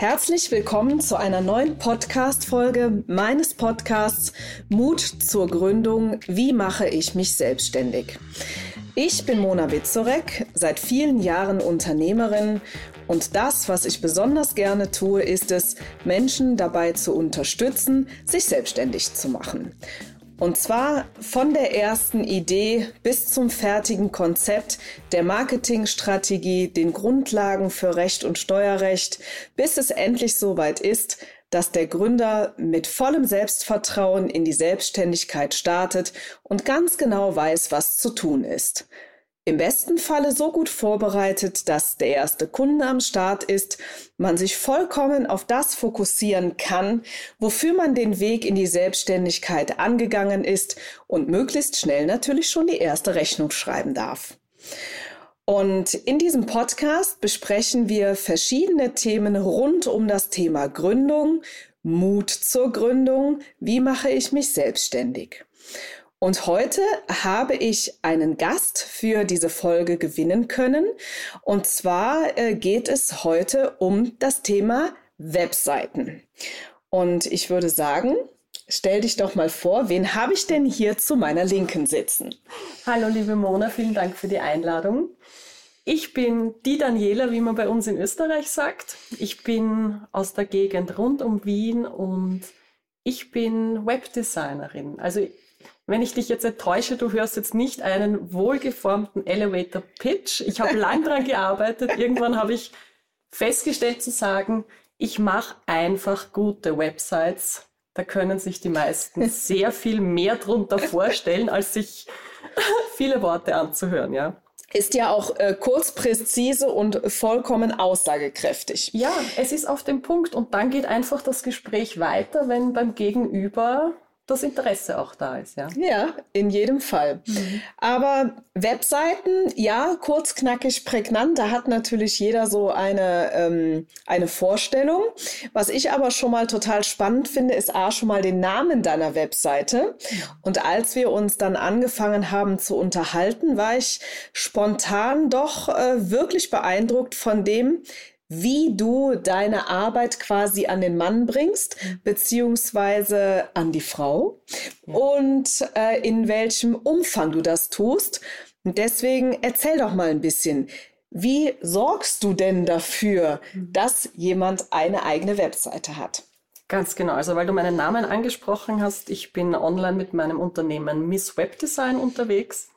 Herzlich willkommen zu einer neuen Podcast-Folge meines Podcasts Mut zur Gründung. Wie mache ich mich selbstständig? Ich bin Mona Witzorek, seit vielen Jahren Unternehmerin und das, was ich besonders gerne tue, ist es, Menschen dabei zu unterstützen, sich selbstständig zu machen. Und zwar von der ersten Idee bis zum fertigen Konzept der Marketingstrategie, den Grundlagen für Recht und Steuerrecht, bis es endlich soweit ist, dass der Gründer mit vollem Selbstvertrauen in die Selbstständigkeit startet und ganz genau weiß, was zu tun ist. Im besten Falle so gut vorbereitet, dass der erste Kunde am Start ist, man sich vollkommen auf das fokussieren kann, wofür man den Weg in die Selbstständigkeit angegangen ist und möglichst schnell natürlich schon die erste Rechnung schreiben darf. Und in diesem Podcast besprechen wir verschiedene Themen rund um das Thema Gründung, Mut zur Gründung, wie mache ich mich selbstständig. Und heute habe ich einen Gast für diese Folge gewinnen können. Und zwar äh, geht es heute um das Thema Webseiten. Und ich würde sagen, stell dich doch mal vor, wen habe ich denn hier zu meiner Linken sitzen? Hallo liebe Mona, vielen Dank für die Einladung. Ich bin die Daniela, wie man bei uns in Österreich sagt. Ich bin aus der Gegend rund um Wien und ich bin Webdesignerin. Also wenn ich dich jetzt enttäusche, du hörst jetzt nicht einen wohlgeformten Elevator Pitch. Ich habe lang daran gearbeitet. Irgendwann habe ich festgestellt zu sagen, ich mache einfach gute Websites. Da können sich die meisten sehr viel mehr drunter vorstellen, als sich viele Worte anzuhören, ja. Ist ja auch äh, kurz, präzise und vollkommen aussagekräftig. Ja, es ist auf dem Punkt und dann geht einfach das Gespräch weiter, wenn beim Gegenüber das Interesse auch da ist, ja. Ja, in jedem Fall. Mhm. Aber Webseiten, ja, kurz, knackig, prägnant, da hat natürlich jeder so eine, ähm, eine Vorstellung. Was ich aber schon mal total spannend finde, ist A, schon mal den Namen deiner Webseite. Und als wir uns dann angefangen haben zu unterhalten, war ich spontan doch äh, wirklich beeindruckt von dem, wie du deine Arbeit quasi an den Mann bringst, beziehungsweise an die Frau ja. und äh, in welchem Umfang du das tust. Und deswegen erzähl doch mal ein bisschen, wie sorgst du denn dafür, mhm. dass jemand eine eigene Webseite hat? Ganz genau. Also weil du meinen Namen angesprochen hast, ich bin online mit meinem Unternehmen Miss Webdesign unterwegs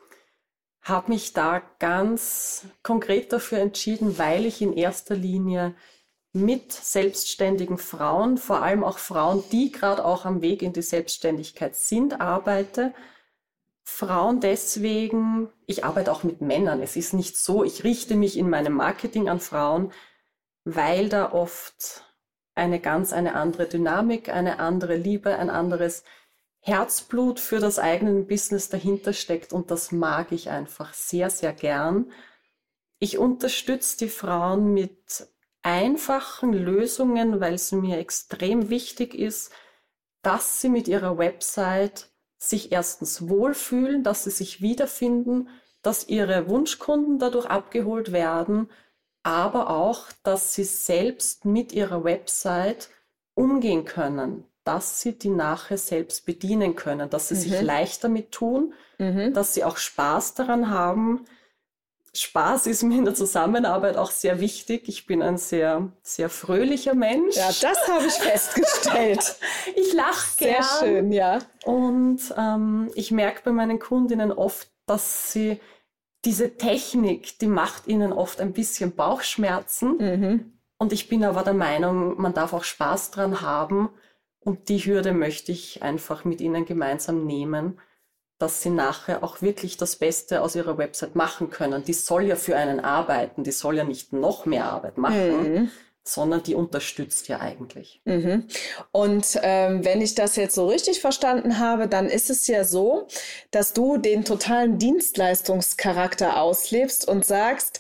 habe mich da ganz konkret dafür entschieden, weil ich in erster Linie mit selbstständigen Frauen, vor allem auch Frauen, die gerade auch am Weg in die Selbstständigkeit sind, arbeite. Frauen deswegen, ich arbeite auch mit Männern. Es ist nicht so, ich richte mich in meinem Marketing an Frauen, weil da oft eine ganz eine andere Dynamik, eine andere Liebe, ein anderes Herzblut für das eigene Business dahinter steckt und das mag ich einfach sehr, sehr gern. Ich unterstütze die Frauen mit einfachen Lösungen, weil es mir extrem wichtig ist, dass sie mit ihrer Website sich erstens wohlfühlen, dass sie sich wiederfinden, dass ihre Wunschkunden dadurch abgeholt werden, aber auch, dass sie selbst mit ihrer Website umgehen können, dass sie die nachher selbst bedienen können, dass sie mhm. sich leicht damit tun, mhm. dass sie auch Spaß daran haben. Spaß ist mir in der Zusammenarbeit auch sehr wichtig. Ich bin ein sehr, sehr fröhlicher Mensch. Ja, das habe ich festgestellt. ich lache gern. Sehr schön, ja. Und ähm, ich merke bei meinen Kundinnen oft, dass sie diese Technik, die macht ihnen oft ein bisschen Bauchschmerzen. Mhm. Und ich bin aber der Meinung, man darf auch Spaß dran haben und die Hürde möchte ich einfach mit Ihnen gemeinsam nehmen, dass Sie nachher auch wirklich das Beste aus Ihrer Website machen können. Die soll ja für einen arbeiten, die soll ja nicht noch mehr Arbeit machen. Mhm sondern die unterstützt ja eigentlich. Mhm. Und ähm, wenn ich das jetzt so richtig verstanden habe, dann ist es ja so, dass du den totalen Dienstleistungscharakter auslebst und sagst,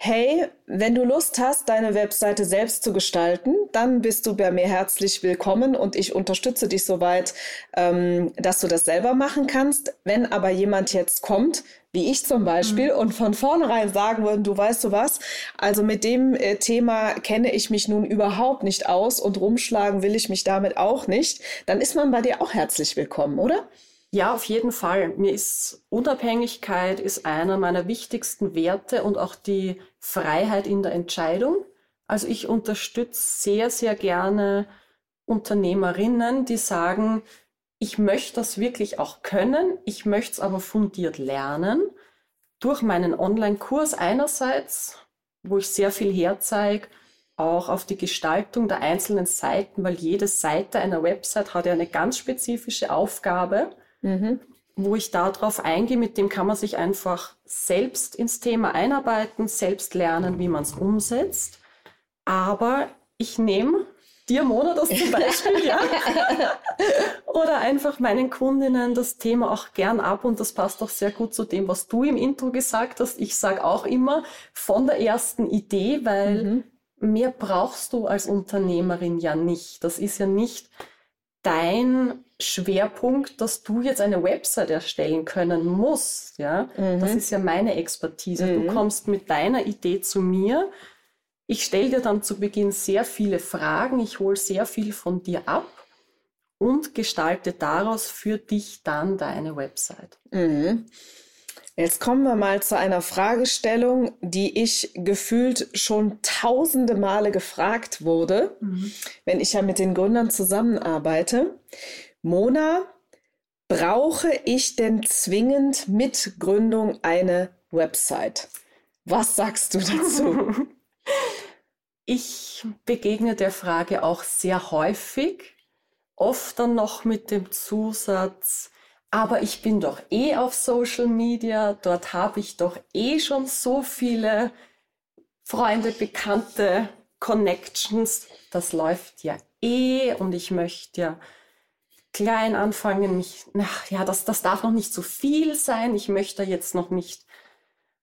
Hey, wenn du Lust hast, deine Webseite selbst zu gestalten, dann bist du bei mir herzlich willkommen und ich unterstütze dich soweit, ähm, dass du das selber machen kannst. Wenn aber jemand jetzt kommt, wie ich zum Beispiel, mhm. und von vornherein sagen würde, du weißt du was, also mit dem äh, Thema kenne ich mich nun überhaupt nicht aus und rumschlagen will ich mich damit auch nicht, dann ist man bei dir auch herzlich willkommen, oder? Ja, auf jeden Fall. Mir ist Unabhängigkeit ist einer meiner wichtigsten Werte und auch die Freiheit in der Entscheidung. Also ich unterstütze sehr, sehr gerne Unternehmerinnen, die sagen, ich möchte das wirklich auch können, ich möchte es aber fundiert lernen. Durch meinen Online-Kurs einerseits, wo ich sehr viel herzeige, auch auf die Gestaltung der einzelnen Seiten, weil jede Seite einer Website hat ja eine ganz spezifische Aufgabe mhm. wo ich darauf eingehe, mit dem kann man sich einfach selbst ins Thema einarbeiten, selbst lernen, wie man es umsetzt. Aber ich nehme dir, Mona, das zum Beispiel, ja. Oder einfach meinen Kundinnen das Thema auch gern ab und das passt auch sehr gut zu dem, was du im Intro gesagt hast. Ich sage auch immer von der ersten Idee, weil mhm. mehr brauchst du als Unternehmerin ja nicht. Das ist ja nicht dein Schwerpunkt, dass du jetzt eine Website erstellen können musst. Ja, mhm. das ist ja meine Expertise. Mhm. Du kommst mit deiner Idee zu mir. Ich stelle dir dann zu Beginn sehr viele Fragen. Ich hole sehr viel von dir ab und gestalte daraus für dich dann deine Website. Mhm. Jetzt kommen wir mal zu einer Fragestellung, die ich gefühlt schon tausende Male gefragt wurde, mhm. wenn ich ja mit den Gründern zusammenarbeite. Mona, brauche ich denn zwingend mit Gründung eine Website? Was sagst du dazu? Ich begegne der Frage auch sehr häufig, oft dann noch mit dem Zusatz, aber ich bin doch eh auf Social Media, dort habe ich doch eh schon so viele Freunde, Bekannte, Connections. Das läuft ja eh und ich möchte ja klein anfangen. Mich, ach, ja, das, das darf noch nicht zu viel sein. Ich möchte jetzt noch nicht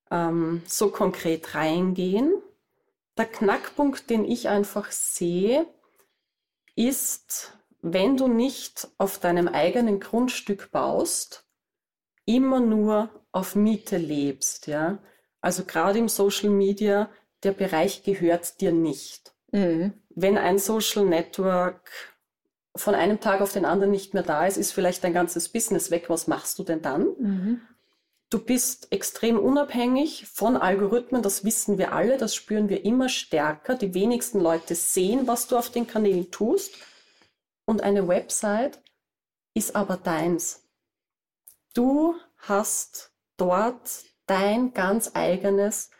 ähm, so konkret reingehen. Der Knackpunkt, den ich einfach sehe, ist, wenn du nicht auf deinem eigenen Grundstück baust, immer nur auf Miete lebst, ja. Also gerade im Social Media, der Bereich gehört dir nicht. Mhm. Wenn ein Social Network von einem Tag auf den anderen nicht mehr da ist, ist vielleicht dein ganzes Business weg. Was machst du denn dann? Mhm. Du bist extrem unabhängig von Algorithmen, das wissen wir alle, das spüren wir immer stärker. Die wenigsten Leute sehen, was du auf den Kanälen tust und eine Website ist aber deins. Du hast dort dein ganz eigenes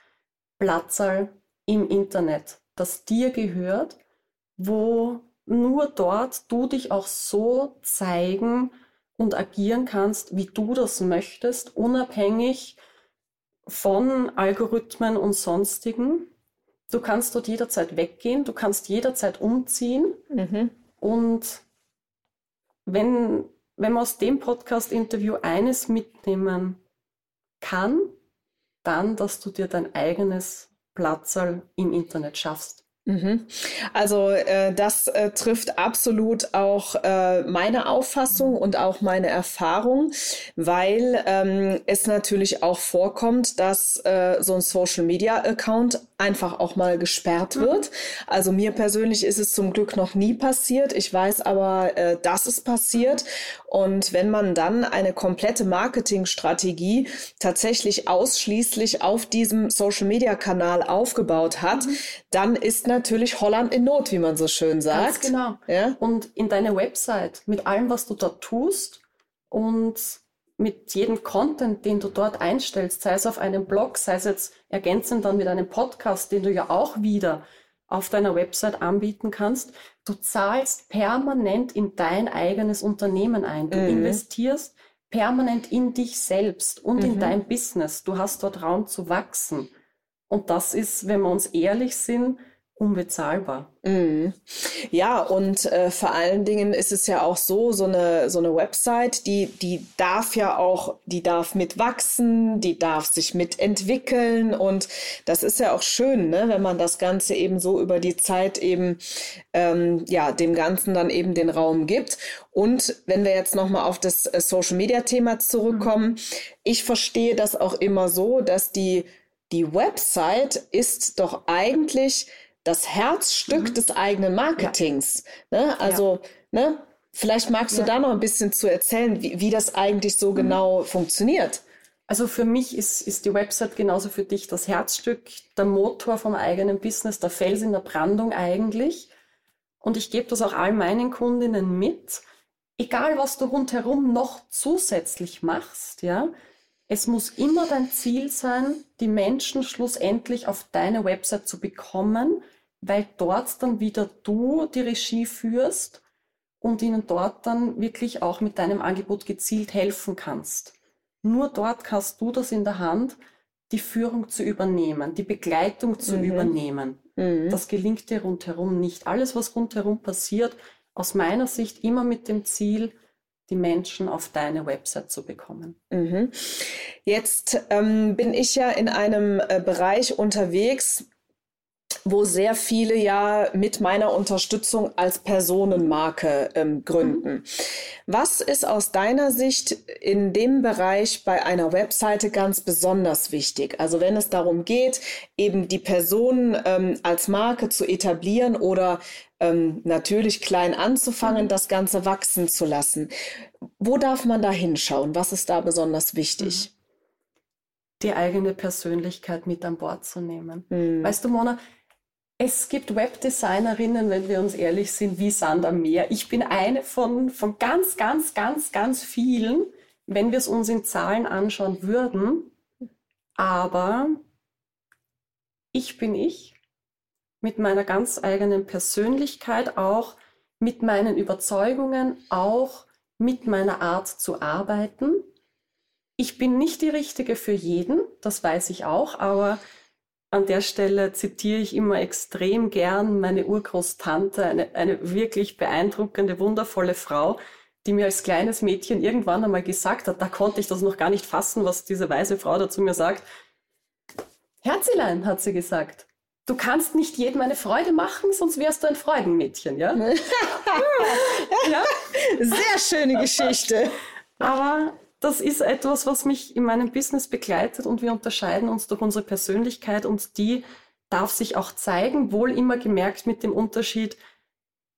Platzal im Internet, das dir gehört, wo nur dort du dich auch so zeigen und agieren kannst, wie du das möchtest, unabhängig von Algorithmen und sonstigen. Du kannst dort jederzeit weggehen, du kannst jederzeit umziehen. Mhm. Und wenn, wenn man aus dem Podcast-Interview eines mitnehmen kann, dann, dass du dir dein eigenes Platzal im Internet schaffst. Mhm. Also äh, das äh, trifft absolut auch äh, meine Auffassung und auch meine Erfahrung, weil ähm, es natürlich auch vorkommt, dass äh, so ein Social-Media-Account einfach auch mal gesperrt mhm. wird. Also mir persönlich ist es zum Glück noch nie passiert. Ich weiß aber, äh, dass es passiert. Und wenn man dann eine komplette Marketingstrategie tatsächlich ausschließlich auf diesem Social-Media-Kanal aufgebaut hat, mhm. dann ist natürlich Holland in Not, wie man so schön sagt. Ganz genau. Ja? Und in deine Website mit allem, was du dort tust und mit jedem Content, den du dort einstellst, sei es auf einem Blog, sei es jetzt ergänzend dann mit einem Podcast, den du ja auch wieder auf deiner Website anbieten kannst, du zahlst permanent in dein eigenes Unternehmen ein. Du mhm. investierst permanent in dich selbst und mhm. in dein Business. Du hast dort Raum zu wachsen. Und das ist, wenn wir uns ehrlich sind, unbezahlbar. Mhm. Ja, und äh, vor allen Dingen ist es ja auch so, so eine, so eine Website, die, die darf ja auch, die darf mitwachsen, die darf sich mitentwickeln und das ist ja auch schön, ne, wenn man das Ganze eben so über die Zeit eben, ähm, ja, dem Ganzen dann eben den Raum gibt. Und wenn wir jetzt nochmal auf das äh, Social-Media-Thema zurückkommen, mhm. ich verstehe das auch immer so, dass die, die Website ist doch eigentlich das Herzstück mhm. des eigenen Marketings. Ja. Ne? Also, ja. ne? Vielleicht magst du da noch ein bisschen zu erzählen, wie, wie das eigentlich so mhm. genau funktioniert. Also für mich ist, ist die Website genauso für dich das Herzstück, der Motor vom eigenen Business, der Fels in der Brandung eigentlich. Und ich gebe das auch all meinen Kundinnen mit. Egal, was du rundherum noch zusätzlich machst, ja, es muss immer dein Ziel sein, die Menschen schlussendlich auf deine Website zu bekommen, weil dort dann wieder du die Regie führst und ihnen dort dann wirklich auch mit deinem Angebot gezielt helfen kannst. Nur dort kannst du das in der Hand, die Führung zu übernehmen, die Begleitung zu mhm. übernehmen. Mhm. Das gelingt dir rundherum nicht. Alles, was rundherum passiert, aus meiner Sicht immer mit dem Ziel, die Menschen auf deine Website zu bekommen. Mhm. Jetzt ähm, bin ich ja in einem äh, Bereich unterwegs, wo sehr viele ja mit meiner Unterstützung als Personenmarke ähm, gründen. Mhm. Was ist aus deiner Sicht in dem Bereich bei einer Webseite ganz besonders wichtig? Also wenn es darum geht, eben die Person ähm, als Marke zu etablieren oder ähm, natürlich klein anzufangen, mhm. das Ganze wachsen zu lassen. Wo darf man da hinschauen? Was ist da besonders wichtig? Mhm. Die eigene Persönlichkeit mit an Bord zu nehmen. Mhm. Weißt du, Mona, es gibt Webdesignerinnen, wenn wir uns ehrlich sind, wie Sand am Meer. Ich bin eine von, von ganz, ganz, ganz, ganz vielen, wenn wir es uns in Zahlen anschauen würden. Aber ich bin ich mit meiner ganz eigenen Persönlichkeit, auch mit meinen Überzeugungen, auch mit meiner Art zu arbeiten. Ich bin nicht die Richtige für jeden, das weiß ich auch, aber an der Stelle zitiere ich immer extrem gern meine Urgroßtante, eine, eine wirklich beeindruckende, wundervolle Frau, die mir als kleines Mädchen irgendwann einmal gesagt hat, da konnte ich das noch gar nicht fassen, was diese weise Frau dazu mir sagt. Herzilein, hat sie gesagt, du kannst nicht jedem eine Freude machen, sonst wärst du ein Freudenmädchen, ja? ja? Sehr schöne Geschichte. Aber das ist etwas, was mich in meinem Business begleitet und wir unterscheiden uns durch unsere Persönlichkeit und die darf sich auch zeigen, wohl immer gemerkt mit dem Unterschied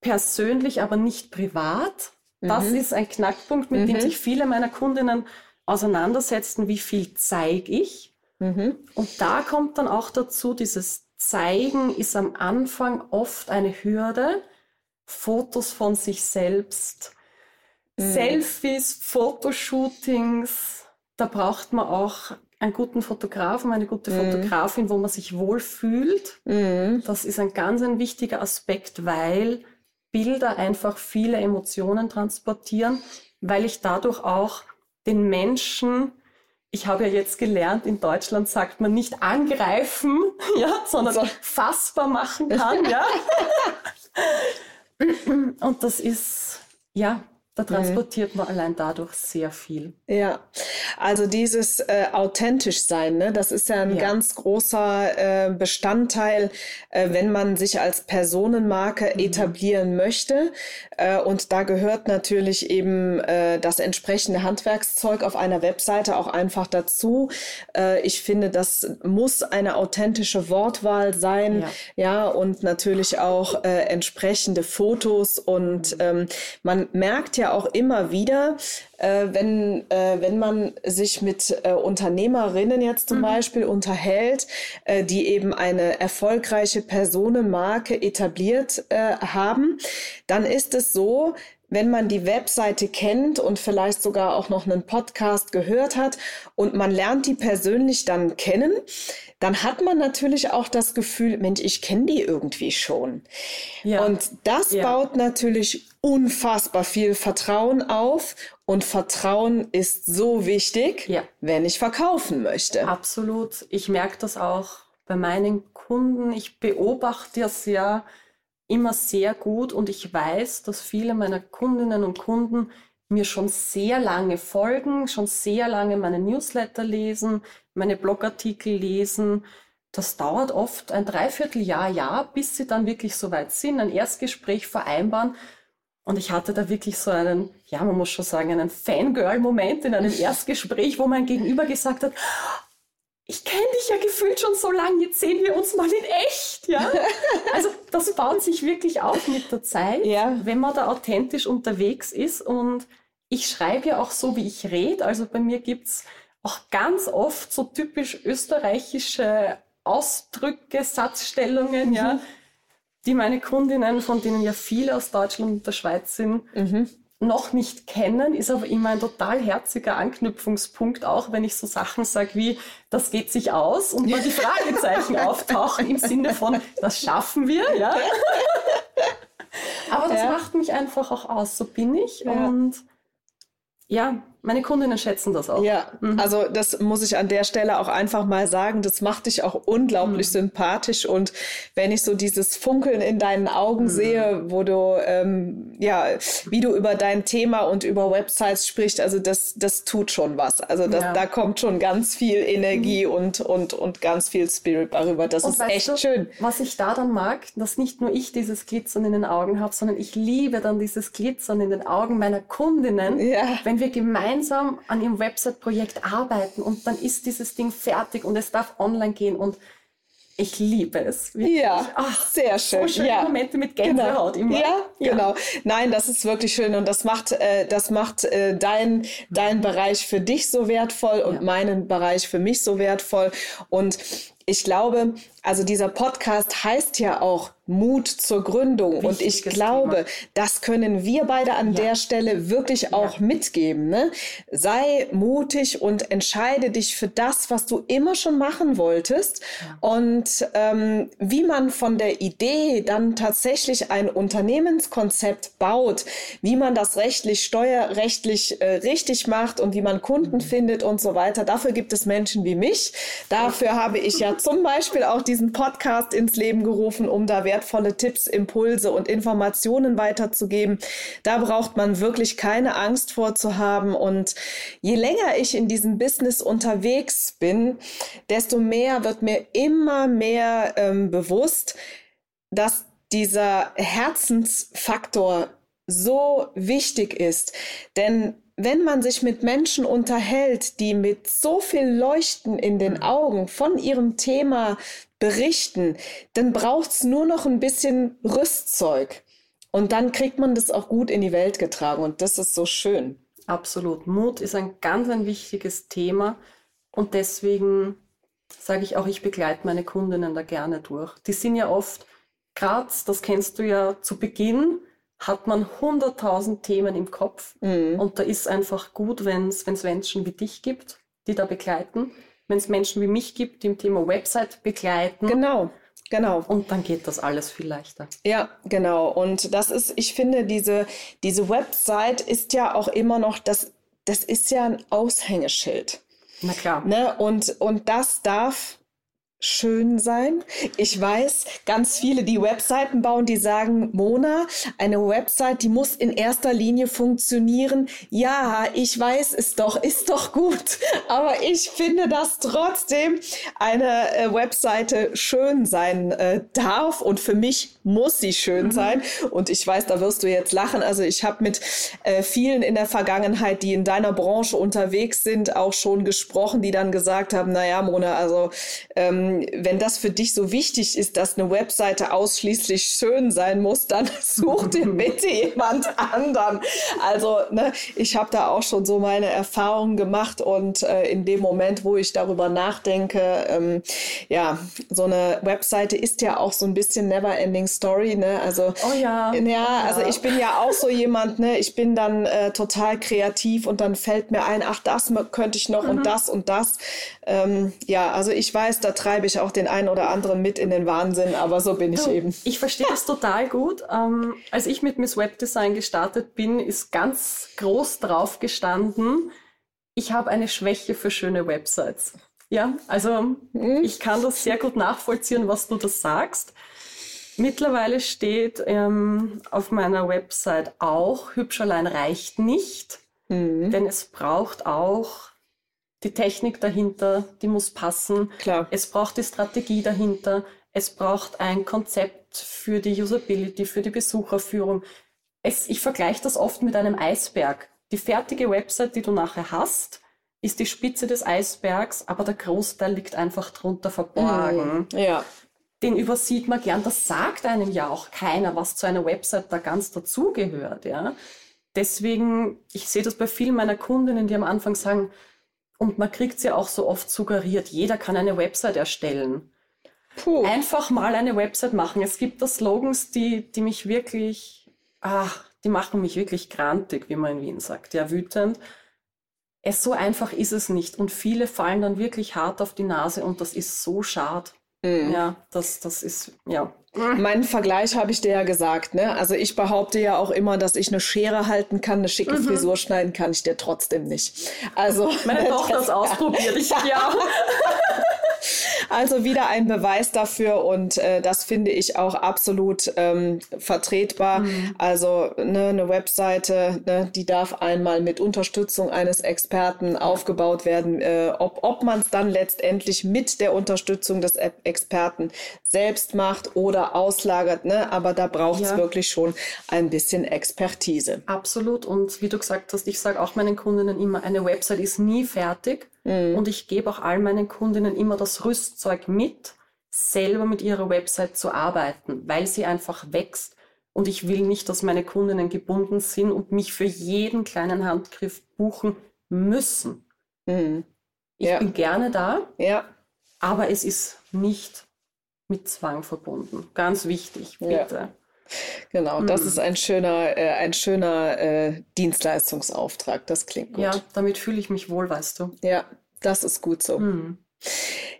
persönlich, aber nicht privat. Das mhm. ist ein Knackpunkt, mit mhm. dem sich viele meiner Kundinnen auseinandersetzen, wie viel zeige ich. Mhm. Und da kommt dann auch dazu, dieses Zeigen ist am Anfang oft eine Hürde. Fotos von sich selbst. Selfies, Fotoshootings, da braucht man auch einen guten Fotografen, eine gute mhm. Fotografin, wo man sich wohlfühlt. Mhm. Das ist ein ganz ein wichtiger Aspekt, weil Bilder einfach viele Emotionen transportieren, weil ich dadurch auch den Menschen, ich habe ja jetzt gelernt, in Deutschland sagt man nicht angreifen, ja, sondern so. fassbar machen kann, ja. Und das ist, ja, da transportiert man allein dadurch sehr viel. Ja, also dieses äh, authentisch sein, ne, das ist ja ein ja. ganz großer äh, Bestandteil, äh, wenn man sich als Personenmarke mhm. etablieren möchte. Äh, und da gehört natürlich eben äh, das entsprechende Handwerkszeug auf einer Webseite auch einfach dazu. Äh, ich finde, das muss eine authentische Wortwahl sein, ja, ja und natürlich auch entsprechende Fotos. Und mhm. ähm, man merkt ja auch immer wieder, äh, wenn, äh, wenn man sich mit äh, Unternehmerinnen jetzt zum mhm. Beispiel unterhält, äh, die eben eine erfolgreiche Personenmarke etabliert äh, haben, dann ist es so, wenn man die Webseite kennt und vielleicht sogar auch noch einen Podcast gehört hat und man lernt die persönlich dann kennen, dann hat man natürlich auch das Gefühl, Mensch, ich kenne die irgendwie schon. Ja. Und das ja. baut natürlich unfassbar viel Vertrauen auf. Und Vertrauen ist so wichtig, ja. wenn ich verkaufen möchte. Absolut. Ich merke das auch bei meinen Kunden. Ich beobachte ja sehr, immer sehr gut und ich weiß, dass viele meiner Kundinnen und Kunden mir schon sehr lange folgen, schon sehr lange meine Newsletter lesen, meine Blogartikel lesen. Das dauert oft ein Dreivierteljahr, Jahr, bis sie dann wirklich so weit sind, ein Erstgespräch vereinbaren. Und ich hatte da wirklich so einen, ja, man muss schon sagen, einen Fangirl-Moment in einem Erstgespräch, wo mein Gegenüber gesagt hat, ich kenne dich ja gefühlt schon so lange, jetzt sehen wir uns mal in echt, ja. Also das baut sich wirklich auf mit der Zeit, ja. wenn man da authentisch unterwegs ist. Und ich schreibe ja auch so, wie ich rede. Also bei mir gibt's auch ganz oft so typisch österreichische Ausdrücke, Satzstellungen, mhm. ja, die meine Kundinnen, von denen ja viele aus Deutschland und der Schweiz sind, mhm noch nicht kennen, ist aber immer ein total herziger Anknüpfungspunkt, auch wenn ich so Sachen sage wie, das geht sich aus und mal die Fragezeichen auftauchen im Sinne von, das schaffen wir, ja. aber das ja. macht mich einfach auch aus, so bin ich ja. und ja, meine Kundinnen schätzen das auch. Ja, mhm. also das muss ich an der Stelle auch einfach mal sagen. Das macht dich auch unglaublich mhm. sympathisch. Und wenn ich so dieses Funkeln in deinen Augen mhm. sehe, wo du, ähm, ja, wie du über dein Thema und über Websites sprichst, also das, das tut schon was. Also das, ja. da kommt schon ganz viel Energie mhm. und, und, und ganz viel Spirit darüber. Das und ist echt du, schön. Was ich da dann mag, dass nicht nur ich dieses Glitzern in den Augen habe, sondern ich liebe dann dieses Glitzern in den Augen meiner Kundinnen, ja. wenn wir gemeinsam gemeinsam an ihrem Website-Projekt arbeiten und dann ist dieses Ding fertig und es darf online gehen und ich liebe es. Wirklich. Ja, Ach, sehr schön. So schöne ja. Momente mit Gänsehaut genau. immer. Ja, ja, genau. Nein, das ist wirklich schön und das macht, äh, das macht äh, dein, dein Bereich für dich so wertvoll und ja. meinen Bereich für mich so wertvoll. Und ich glaube, also dieser Podcast heißt ja auch Mut zur Gründung. Wichtiges und ich glaube, Thema. das können wir beide an ja. der Stelle wirklich auch ja. mitgeben. Ne? Sei mutig und entscheide dich für das, was du immer schon machen wolltest. Ja. Und ähm, wie man von der Idee dann tatsächlich ein Unternehmenskonzept baut, wie man das rechtlich, steuerrechtlich äh, richtig macht und wie man Kunden mhm. findet und so weiter. Dafür gibt es Menschen wie mich. Dafür habe ich ja zum Beispiel auch diesen Podcast ins Leben gerufen, um da wertvolle Tipps, Impulse und Informationen weiterzugeben. Da braucht man wirklich keine Angst vor zu haben. Und je länger ich in diesem Business unterwegs bin, desto mehr wird mir immer mehr ähm, bewusst, dass dieser Herzensfaktor so wichtig ist. Denn wenn man sich mit Menschen unterhält, die mit so viel Leuchten in den Augen von ihrem Thema berichten, dann braucht's nur noch ein bisschen Rüstzeug. Und dann kriegt man das auch gut in die Welt getragen. Und das ist so schön. Absolut. Mut ist ein ganz ein wichtiges Thema. Und deswegen sage ich auch, ich begleite meine Kundinnen da gerne durch. Die sind ja oft, gerade, das kennst du ja zu Beginn, hat man hunderttausend Themen im Kopf mhm. und da ist einfach gut, wenn es Menschen wie dich gibt, die da begleiten, wenn es Menschen wie mich gibt, die im Thema Website begleiten. Genau. Genau. Und dann geht das alles viel leichter. Ja, genau. Und das ist, ich finde, diese, diese Website ist ja auch immer noch, das, das ist ja ein Aushängeschild. Na klar. Ne? Und, und das darf schön sein. Ich weiß, ganz viele, die Webseiten bauen, die sagen, Mona, eine Website, die muss in erster Linie funktionieren. Ja, ich weiß es doch, ist doch gut. Aber ich finde, dass trotzdem eine äh, Webseite schön sein äh, darf und für mich muss sie schön mhm. sein. Und ich weiß, da wirst du jetzt lachen. Also ich habe mit äh, vielen in der Vergangenheit, die in deiner Branche unterwegs sind, auch schon gesprochen, die dann gesagt haben, naja, Mona, also ähm, wenn das für dich so wichtig ist, dass eine Webseite ausschließlich schön sein muss, dann such dir bitte jemand anderen. Also ne, ich habe da auch schon so meine Erfahrungen gemacht und äh, in dem Moment, wo ich darüber nachdenke, ähm, ja, so eine Webseite ist ja auch so ein bisschen Never-Ending Story. Ne? Also oh ja, ja, also ich bin ja auch so jemand. Ne, ich bin dann äh, total kreativ und dann fällt mir ein, ach das könnte ich noch mhm. und das und das. Ähm, ja, also ich weiß, da treibe ich auch den einen oder anderen mit in den Wahnsinn, aber so bin ich du, eben. Ich verstehe das total gut. Ähm, als ich mit Miss Webdesign gestartet bin, ist ganz groß drauf gestanden, ich habe eine Schwäche für schöne Websites. Ja, also hm? ich kann das sehr gut nachvollziehen, was du das sagst. Mittlerweile steht ähm, auf meiner Website auch, hübsch allein reicht nicht, mhm. denn es braucht auch die Technik dahinter, die muss passen. Klar. Es braucht die Strategie dahinter. Es braucht ein Konzept für die Usability, für die Besucherführung. Es, ich vergleiche das oft mit einem Eisberg. Die fertige Website, die du nachher hast, ist die Spitze des Eisbergs, aber der Großteil liegt einfach drunter verborgen. Mm, ja. Den übersieht man gern. Das sagt einem ja auch keiner, was zu einer Website da ganz dazugehört. Ja? Deswegen, ich sehe das bei vielen meiner Kundinnen, die am Anfang sagen, und man kriegt sie ja auch so oft suggeriert, jeder kann eine Website erstellen. Puh. Einfach mal eine Website machen. Es gibt da Slogans, die, die mich wirklich, ach, die machen mich wirklich grantig, wie man in Wien sagt, ja, wütend. Es so einfach ist es nicht. Und viele fallen dann wirklich hart auf die Nase und das ist so schade. Mhm. Ja, das, das ist, ja. Meinen Vergleich habe ich dir ja gesagt, ne? Also ich behaupte ja auch immer, dass ich eine Schere halten kann, eine schicke mhm. Frisur schneiden kann ich dir trotzdem nicht. Also meine Tochter das ausprobiert, ich ja. Also wieder ein Beweis dafür und äh, das finde ich auch absolut ähm, vertretbar. Mhm. Also ne, eine Webseite, ne, die darf einmal mit Unterstützung eines Experten aufgebaut werden. Äh, ob ob man es dann letztendlich mit der Unterstützung des Experten selbst macht oder auslagert, ne? aber da braucht es ja. wirklich schon ein bisschen Expertise. Absolut und wie du gesagt hast, ich sage auch meinen Kundinnen immer, eine Website ist nie fertig Mhm. Und ich gebe auch all meinen Kundinnen immer das Rüstzeug mit, selber mit ihrer Website zu arbeiten, weil sie einfach wächst. Und ich will nicht, dass meine Kundinnen gebunden sind und mich für jeden kleinen Handgriff buchen müssen. Mhm. Ich ja. bin gerne da, ja. aber es ist nicht mit Zwang verbunden. Ganz wichtig, bitte. Ja. Genau, das mhm. ist ein schöner, äh, ein schöner äh, Dienstleistungsauftrag. Das klingt gut. Ja, damit fühle ich mich wohl, weißt du. Ja, das ist gut so. Mhm.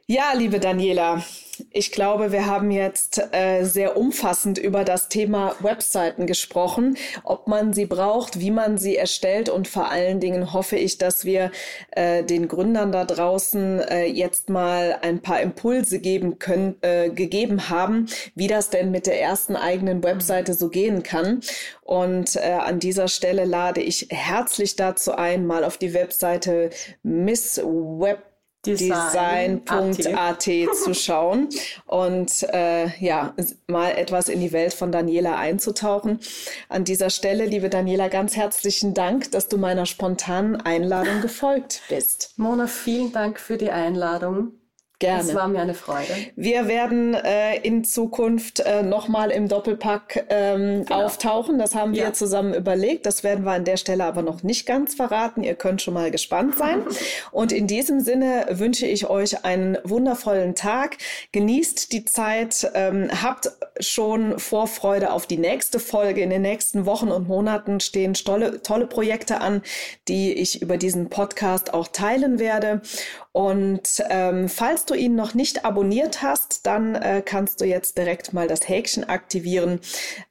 Ja, liebe Daniela, ich glaube, wir haben jetzt äh, sehr umfassend über das Thema Webseiten gesprochen, ob man sie braucht, wie man sie erstellt und vor allen Dingen hoffe ich, dass wir äh, den Gründern da draußen äh, jetzt mal ein paar Impulse geben können, äh, gegeben haben, wie das denn mit der ersten eigenen Webseite so gehen kann. Und äh, an dieser Stelle lade ich herzlich dazu ein, mal auf die Webseite Miss Web design.at zu schauen und äh, ja, mal etwas in die Welt von Daniela einzutauchen. An dieser Stelle, liebe Daniela, ganz herzlichen Dank, dass du meiner spontanen Einladung gefolgt bist. Mona, vielen Dank für die Einladung. Gerne. Es war mir eine Freude. Wir werden äh, in Zukunft äh, nochmal im Doppelpack ähm, genau. auftauchen. Das haben wir ja. zusammen überlegt. Das werden wir an der Stelle aber noch nicht ganz verraten. Ihr könnt schon mal gespannt sein. Und in diesem Sinne wünsche ich euch einen wundervollen Tag. Genießt die Zeit. Ähm, habt schon Vorfreude auf die nächste Folge. In den nächsten Wochen und Monaten stehen tolle, tolle Projekte an, die ich über diesen Podcast auch teilen werde. Und ähm, falls du ihn noch nicht abonniert hast, dann äh, kannst du jetzt direkt mal das Häkchen aktivieren,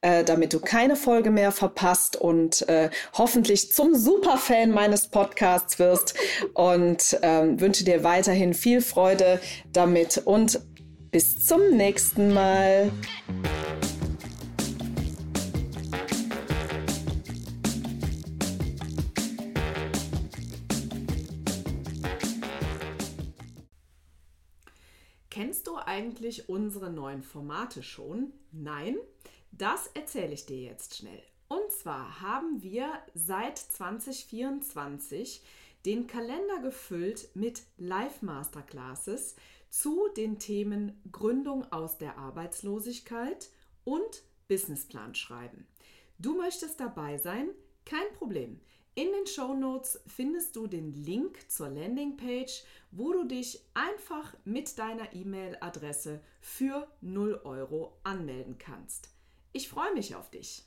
äh, damit du keine Folge mehr verpasst und äh, hoffentlich zum Superfan meines Podcasts wirst. Und ähm, wünsche dir weiterhin viel Freude damit und bis zum nächsten Mal. Kennst du eigentlich unsere neuen Formate schon? Nein? Das erzähle ich dir jetzt schnell. Und zwar haben wir seit 2024 den Kalender gefüllt mit Live-Masterclasses zu den Themen Gründung aus der Arbeitslosigkeit und Businessplan schreiben. Du möchtest dabei sein? Kein Problem. In den Show Notes findest du den Link zur Landingpage, wo du dich einfach mit deiner E-Mail-Adresse für 0 Euro anmelden kannst. Ich freue mich auf dich.